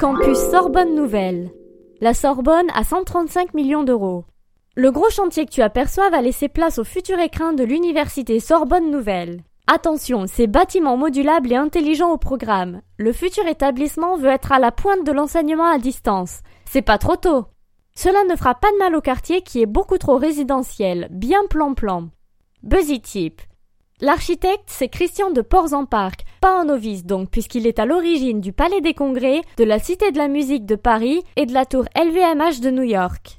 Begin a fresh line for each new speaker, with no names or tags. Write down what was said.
Campus Sorbonne Nouvelle. La Sorbonne a 135 millions d'euros. Le gros chantier que tu aperçois va laisser place au futur écrin de l'université Sorbonne Nouvelle. Attention, c'est bâtiment modulable et intelligent au programme. Le futur établissement veut être à la pointe de l'enseignement à distance. C'est pas trop tôt. Cela ne fera pas de mal au quartier qui est beaucoup trop résidentiel, bien plan-plan. Buzzy Tip. L'architecte, c'est Christian de Ports-en-Parc, pas un novice donc, puisqu'il est à l'origine du Palais des Congrès, de la Cité de la Musique de Paris et de la Tour LVMH de New York.